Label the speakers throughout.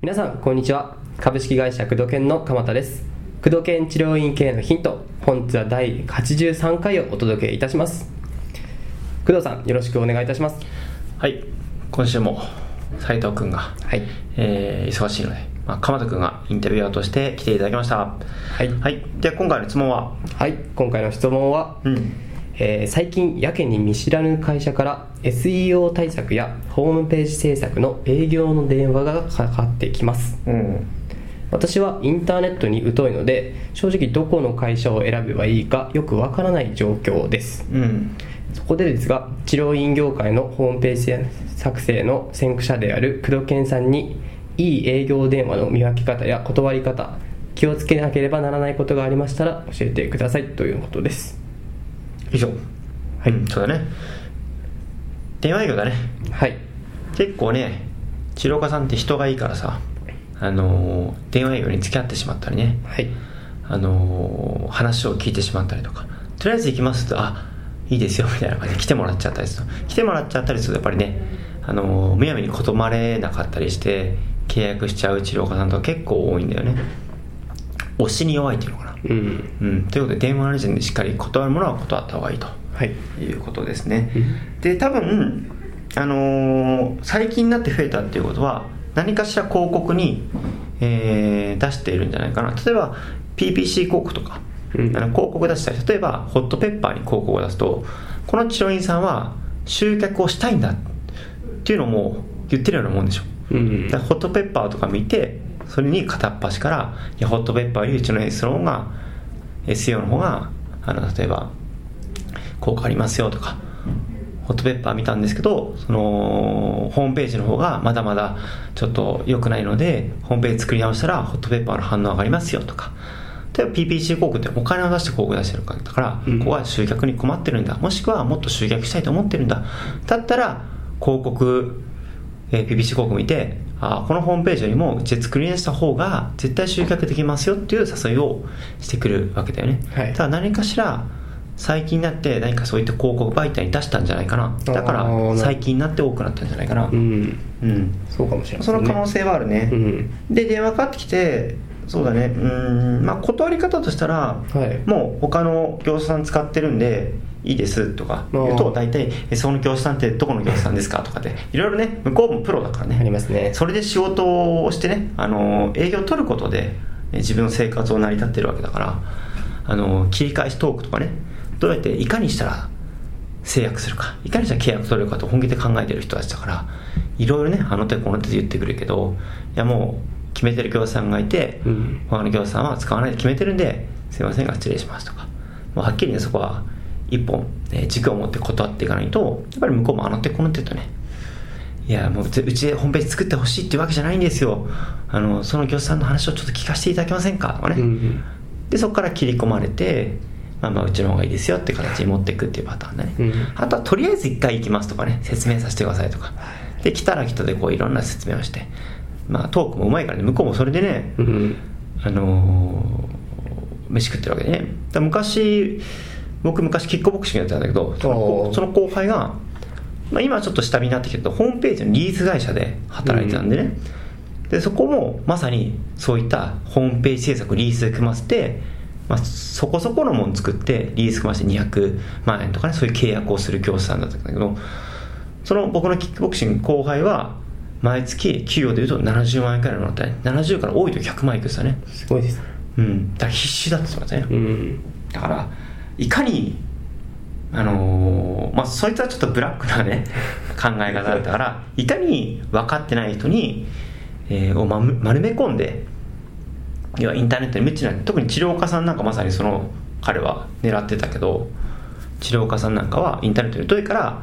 Speaker 1: 皆さんこんにちは。株式会社工藤研の鎌田です。工藤研治療院系のヒント本日は第83回をお届けいたします。工藤さんよろしくお願いいたします。
Speaker 2: はい。今週も斉藤君が、
Speaker 1: はい。
Speaker 2: えー忙しいので、まあ、鎌田君がインタビュアーとして来ていただきました。
Speaker 1: はい。
Speaker 2: はい。で今回の質問は？
Speaker 1: はい。今回の質問は、
Speaker 2: うん
Speaker 1: えー最近やけに見知らぬ会社から SEO 対策やホームページ制作の営業の電話がかかってきます。
Speaker 2: うん。
Speaker 1: 私はインターネットに疎いので正直どこの会社を選べばいいかよくわからない状況です。
Speaker 2: うん。
Speaker 1: そこでですが治療院業界のホームページ作成の先駆者である工藤健さんにいい営業電話の見分け方や断り方気をつけなければならないことがありましたら教えてくださいということです
Speaker 2: 以上。
Speaker 1: はい。
Speaker 2: うんそうだね。電話営業だね。
Speaker 1: はい。
Speaker 2: 結構ね治療家さんって人がいいからさあのー電話営業に付き合ってしまったりね。
Speaker 1: はい。
Speaker 2: あのー話を聞いてしまったりとか。とりあえず行きますとあいいですよみたいな感じで来てもらっちゃったりする。来てもらっちゃったりするとやっぱりねあのーむやみに断れなかったりして契約しちゃう治療家さんとか結構多いんだよね。押しに弱いっていうのかな
Speaker 1: うん。
Speaker 2: うん。ということで電話の時点でしっかり断るものは断った方がいいと。
Speaker 1: はい。
Speaker 2: いうことですね、で多分あのー最近になって増えたっていうことは何かしら広告に、えー出しているんじゃないかな。例えば PPC 広告とか、
Speaker 1: うん。
Speaker 2: あの広告出したり例えばホットペッパーに広告を出すとこの治療院さんは集客をしたいんだっていうのも言ってるようなもんでしょ。
Speaker 1: うん。
Speaker 2: ホットペッパーとか見てそれに片っ端からいやホットペッパーよりうちの S の方が SEO の方があの例えば効果ありますよとかホットペッパー見たんですけどそのホームページの方がまだまだちょっと良くないのでホームページ作り直したらホットペッパーの反応上がりますよとか。例えば PPC 広告ってお金を出して広告出してるからだから、
Speaker 1: うん。
Speaker 2: ここは集客に困ってるんだ。もしくはもっと集客したいと思ってるんだ。だったら広告えー PPC 広告見てあーこのホームページよりもうちで作り出した方が絶対集客できますよっていう誘いをしてくるわけだよね、
Speaker 1: はい。
Speaker 2: ただ何かしら最近になって何かそういった広告媒体に出したんじゃないかな。だから最近になって多くなったんじゃないかな。
Speaker 1: うん。
Speaker 2: うん。
Speaker 1: そうかもしれない
Speaker 2: その可能
Speaker 1: 性
Speaker 2: 性はあるね、
Speaker 1: うん。
Speaker 2: で電話かかってきてそうだね。うーん。まあ断り方としたら、
Speaker 1: はい。
Speaker 2: もう他の業者さん使ってるんでいいですとか言うと大体えその業者さんってどこの業者さんですかとかでいろいろね向こうもプロだからね。
Speaker 1: ありますね。
Speaker 2: それで仕事をしてねあの営業を取ることでえ自分の生活を成り立ってるわけだからあの切り返しトークとかねどうやっていかにしたら制約するかいかにしたら契約取れるかと本気で考えてる人たちだからいろいろねあの手この手で言ってくるけどいやもう決めてる業者さんがいて、
Speaker 1: うん。
Speaker 2: 他の業者さんは使わないで決めてるんですいませんが失礼しますとか。もうはっきりねそこは一本、えー軸を持って断っていかないとやっぱり向こうもあの手この手とねいやもううちでホームページ作ってほしいっていうわけじゃないんですよ。あのその業者さんの話をちょっと聞かせていただけませんか？とかね、
Speaker 1: うん
Speaker 2: でそこから切り込まれてまあまあうちの方がいいですよって形に持っていくっていうパターンだね、
Speaker 1: うん。
Speaker 2: あとはとりあえず一回行きますとかね説明させてくださいとか。で来たら来たでこういろんな説明をしてまあトークもうまいからね。向こうもそれでね、
Speaker 1: うん。
Speaker 2: あのー飯食ってるわけでね。だ昔僕昔キックボクシングやってたんだけどそのその後輩が、まあ、今はちょっと下火になってきてるけどホームページのリース会社で働いてたんでね、でそこもまさにそういったホームページ制作リース組ませて、まあ、そこそこのもの作ってリース組ませて200万円とかねそういう契約をする業者さんだったんだけどその僕のキックボクシング後輩は毎月給与でいうと70万円くらいのった70から多いと100万いくってたね。
Speaker 1: すごいです。
Speaker 2: うん。だから必死だって言ってましたね、
Speaker 1: うん。
Speaker 2: だからいかにあのーまあそいつはちょっとブラックなね 考え方だったからいかに分かってない人に、えーをま丸め込んで要はインターネットに無知な特に治療家さんなんかまさにその彼は狙ってたけど治療家さんなんかはインターネットに疎いから、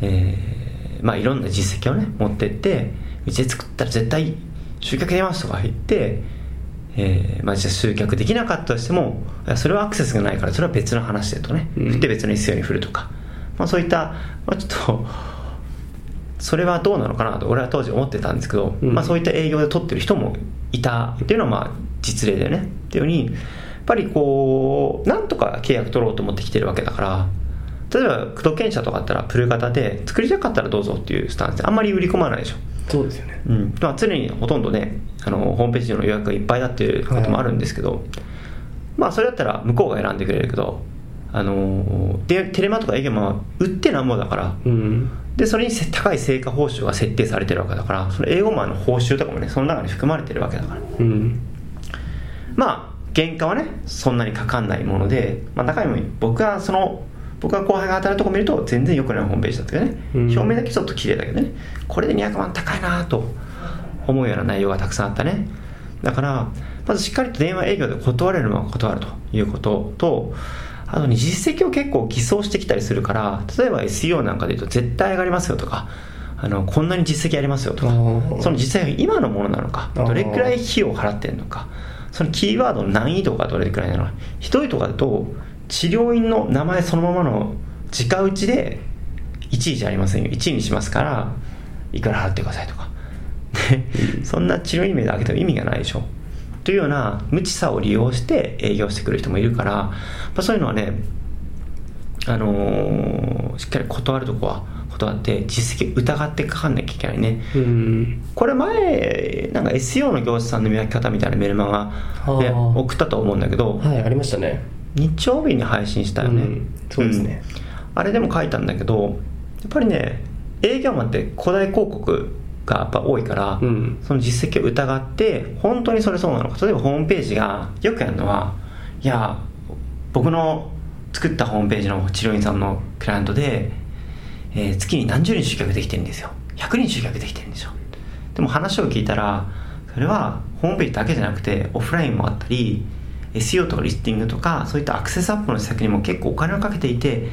Speaker 2: えーまあいろんな実績をね持ってってうちで作ったら絶対集客出ますとか言ってえーまあ、じゃあ集客できなかったとしてもそれはアクセスがないからそれは別の話でとね、
Speaker 1: うん。
Speaker 2: 振って別の SEO に振るとか、まあ、そういった、まあ、ちょっとそれはどうなのかなと俺は当時思ってたんですけど、
Speaker 1: うん。
Speaker 2: まあ、そういった営業で取ってる人もいたっていうのはまあ実例だよねっていうようにやっぱりこうなんとか契約取ろうと思ってきてるわけだから例えば工藤犬社とかだったらプル型で作りたかったらどうぞっていうスタンスであんまり売り込まないでしょ。
Speaker 1: そうですよね。
Speaker 2: うん。まあ、常にほとんどねあのホームページの予約がいっぱいだっていうこともあるんですけど、まあそれだったら向こうが選んでくれるけどあのでテレマとか営業マンは売ってなんぼだから
Speaker 1: うん。
Speaker 2: でそれにせ高い成果報酬が設定されてるわけだからその英語マンの報酬とかもねその中に含まれてるわけだから。
Speaker 1: うん。
Speaker 2: まあ原価はねそんなにかかんないもので、まあ、中身も僕はその僕が後輩が働くとこ見ると全然良くないホームページだったけどね、
Speaker 1: うん。
Speaker 2: 表面だけちょっと綺麗だけどね。これで200万高いなと思うような内容がたくさんあったね。だからまずしっかりと電話営業で断れるのは断るということとあとね実績を結構偽装してきたりするから例えば SEO なんかで言うと絶対上がりますよとかあのこんなに実績ありますよとかその実際が今のものなのかどれくらい費用を払ってるのかそのキーワードの難易度がどれくらいなのかひどいとかだと治療院の名前そのままの直打ちで1位じゃありませんよ。1位にしますからいくら払ってくださいとか。でそんな治療院名で上げても意味がないでしょ。というような無知さを利用して営業してくる人もいるから、まあ、そういうのはねあのーしっかり断るとこは断って実績疑ってかかんなきゃいけないね。
Speaker 1: うん。
Speaker 2: これ前なんか SEO の業者さんの見分け方みたいなメルマガで送ったと思うんだけど
Speaker 1: はいありましたね
Speaker 2: 日曜日に配信したよね、
Speaker 1: うん。そうですね。
Speaker 2: うん。あれでも書いたんだけどやっぱりね営業マンって古代広告がやっぱ多いから、
Speaker 1: うん。
Speaker 2: その実績を疑って本当にそれそうなのか。例えばホームページがよくやるのはいや僕の作ったホームページの治療院さんのクライアントで、えー月に何十人集客できてるんですよ。100人集客できてるんですよ。でも話を聞いたらそれはホームページだけじゃなくてオフラインもあったり SEO とかリスティングとかそういったアクセスアップの施策にも結構お金をかけていて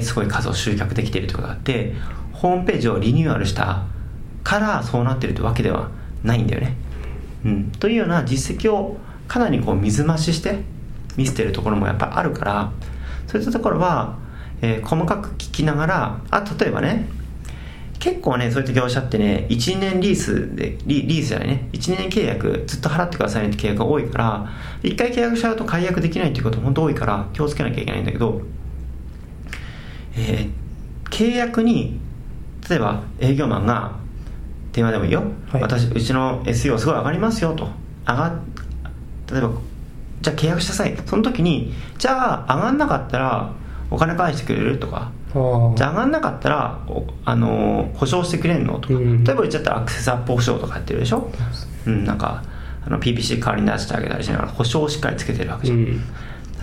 Speaker 2: すごい数を集客できているということがあってホームページをリニューアルしたからそうなってるというわけではないんだよね、うん、というような実績をかなりこう水増しして見せてるところもやっぱあるからそういったところは、えー細かく聞きながらあ例えばね結構ねそういった業者ってね1年リースでリリースじゃないね。1年契約ずっと払ってくださいねって契約が多いから1回契約しちゃうと解約できないっていうことも本当多いから気をつけなきゃいけないんだけどえー契約に例えば営業マンが電話でもいいよ、
Speaker 1: はい。
Speaker 2: 私うちの SEO すごい上がりますよと。上が例えばじゃあ契約しなさいその時にじゃあ上がんなかったらお金返してくれるとかじゃあ上がんなかったらおあのー保証してくれんの？とか、
Speaker 1: うん。
Speaker 2: 例えばうちだったらアクセスアップ保証とかやってるでしょ、うん、なんかあの PPC 代わりに出してあげたりしながら保証をしっかりつけてるわけじゃん、
Speaker 1: うん。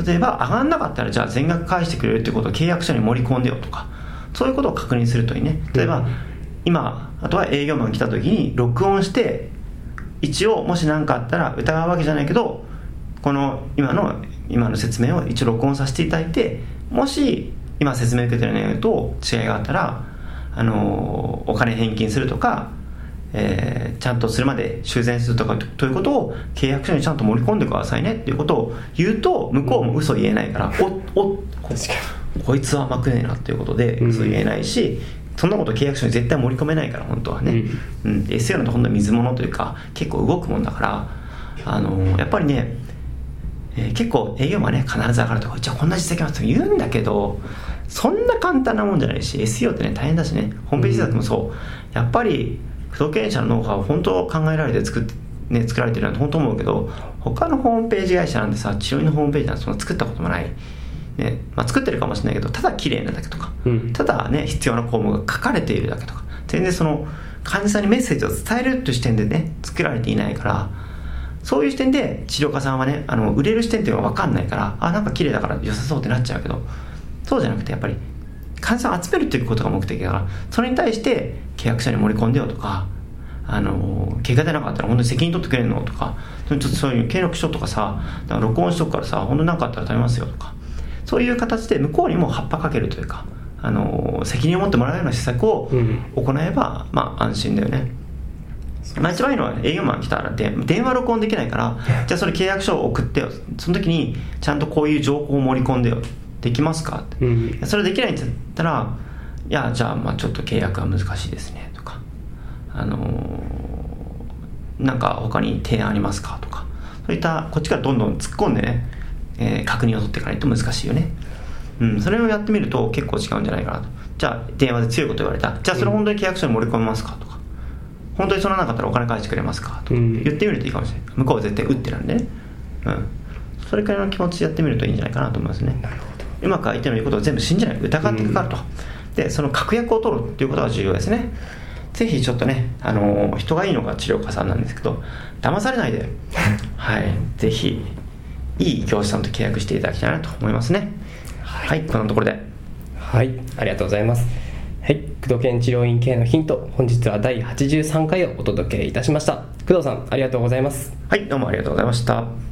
Speaker 2: 例えば上がんなかったらじゃあ全額返してくれるってことを契約書に盛り込んでよとか。そういうことを確認するといいね。例えば、
Speaker 1: うん
Speaker 2: 今あとは営業マン来た時に録音して一応もし何かあったら疑うわけじゃないけどこの今の今の説明を一応録音させていただいてもし今説明受けてる内容と違いがあったらあのお金返金するとかえーちゃんとするまで修繕するとかということを契約書にちゃんと盛り込んでくださいねっていうことを言うと向こうも嘘言えないから、おおこいつは甘くねえなっていうことで
Speaker 1: うん。
Speaker 2: 嘘言えないし、そんなこと契約書に絶対盛り込めないから本当はね、うん、SEO のと本当に水物というか結構動くもんだからあのやっぱりね、えー結構営業マンね必ず上がるとかじゃあこんな実績ますと言うんだけどそんな簡単なもんじゃないし SEO ってね大変だしね。ホームページ制作もそう。やっぱり不動経営者のノウハウを本当考えられて作ってね、作られてるなんて本当思うけど他のホームページ会社なんてさ治療院のホームページなんてそんな作ったこともない、ねまあ、作ってるかもしれないけどただ綺麗なだけとか、
Speaker 1: うん。
Speaker 2: ただね必要な項目が書かれているだけとか全然その患者さんにメッセージを伝えるという視点でね作られていないからそういう視点で治療家さんはねあの売れる視点っていうのが分かんないからあなんか綺麗だから良さそうってなっちゃうけどそうじゃなくてやっぱり患者さんを集めるっていうことが目的だからそれに対して契約書に盛り込んでよとかあの怪我出なかったら本当に責任取ってくれるのとかちょっとそういう契約書とかさ録音しとくからさ本当に何かあったら食べますよとかそういう形で向こうにも葉っぱかけるというかあの責任を持ってもらうような施策を
Speaker 1: うん。
Speaker 2: 行えば、まあ安心だよね。まあ、一番いいのは営業マン来たらで電話録音できないからじゃあそれ契約書を送ってよ。その時にちゃんとこういう情報を盛り込んでよできますか？って。
Speaker 1: うん。
Speaker 2: それできないんだったらいやじゃあまあちょっと契約は難しいですねとか。あのーなんか他に提案ありますか？とか。そういったこっちからどんどん突っ込んでね、えー確認を取っていかないと難しいよね。うん、それをやってみると結構違うんじゃないかなと。じゃあ電話で強いこと言われた。じゃあそれ本当に契約書に盛り込みますか？とか。本当にそのなかったらお金返してくれますか？とか。
Speaker 1: うん。
Speaker 2: 言ってみるといいかもしれない。向こうは絶対打ってなんでね。うん。それくらいの気持ちでやってみるといいんじゃないかなと思いますね。
Speaker 1: なるほ
Speaker 2: うまく相手の言うことを全部信じない。疑ってかかると、でその確約を取るっていうことが重要ですね。ぜひちょっとね、あの人がいいのが治療家さんなんですけど騙されないで。はい。ぜひいい教師さんと契約していただきたいなと思いますね。はい、こんなところで。
Speaker 1: はい。ありがとうございます。はい。工藤健治療院系のヒント本日は第83回をお届けいたしました。工藤さんありがとうございます。
Speaker 2: はいどうもありがとうございました